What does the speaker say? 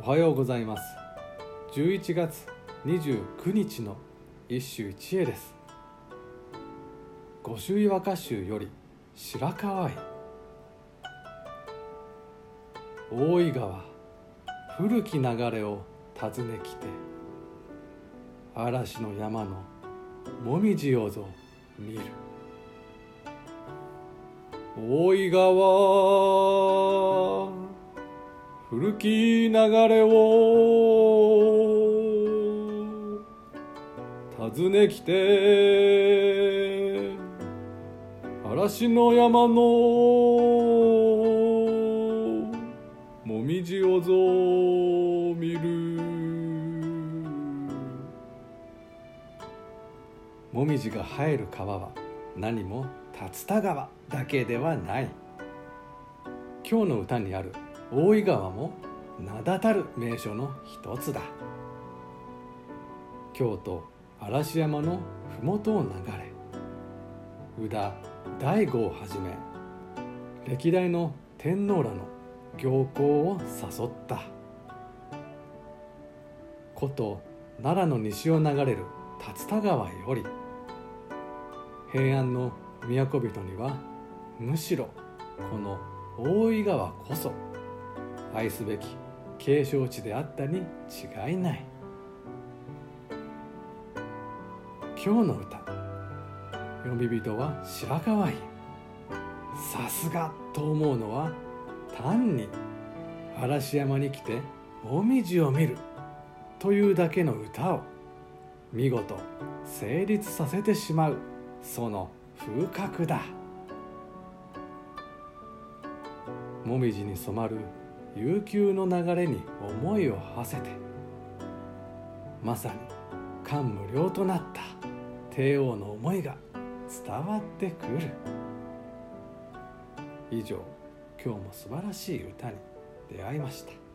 おはようございます。11月29日の一首一会です。御朱意和歌集より白河愛大井川古き流れを訪ねきて嵐の山のもみじをぞ見る。大井川古き流れを。訪ねきて嵐の山のもみじをぞ見る。もみじが生える川は何も竜田川だけではない。今日の歌にある大井川も名だたる名所の一つだ。京都嵐山の麓を流れ宇田大悟をはじめ歴代の天皇らの行幸を誘った。古都奈良の西を流れる竜田川より平安の都人にはむしろこの大井川こそ愛すべき景勝地であったに違いない。今日の歌読み人は白河院さすがと思うのは単に嵐山に来てもみじを見るというだけの歌を見事成立させてしまうその風格だ。もみじに染まる悠久の流れに思いを馳せてまさに感無量となった帝王の思いが伝わってくる。以上今日も素晴らしい歌に出会いました。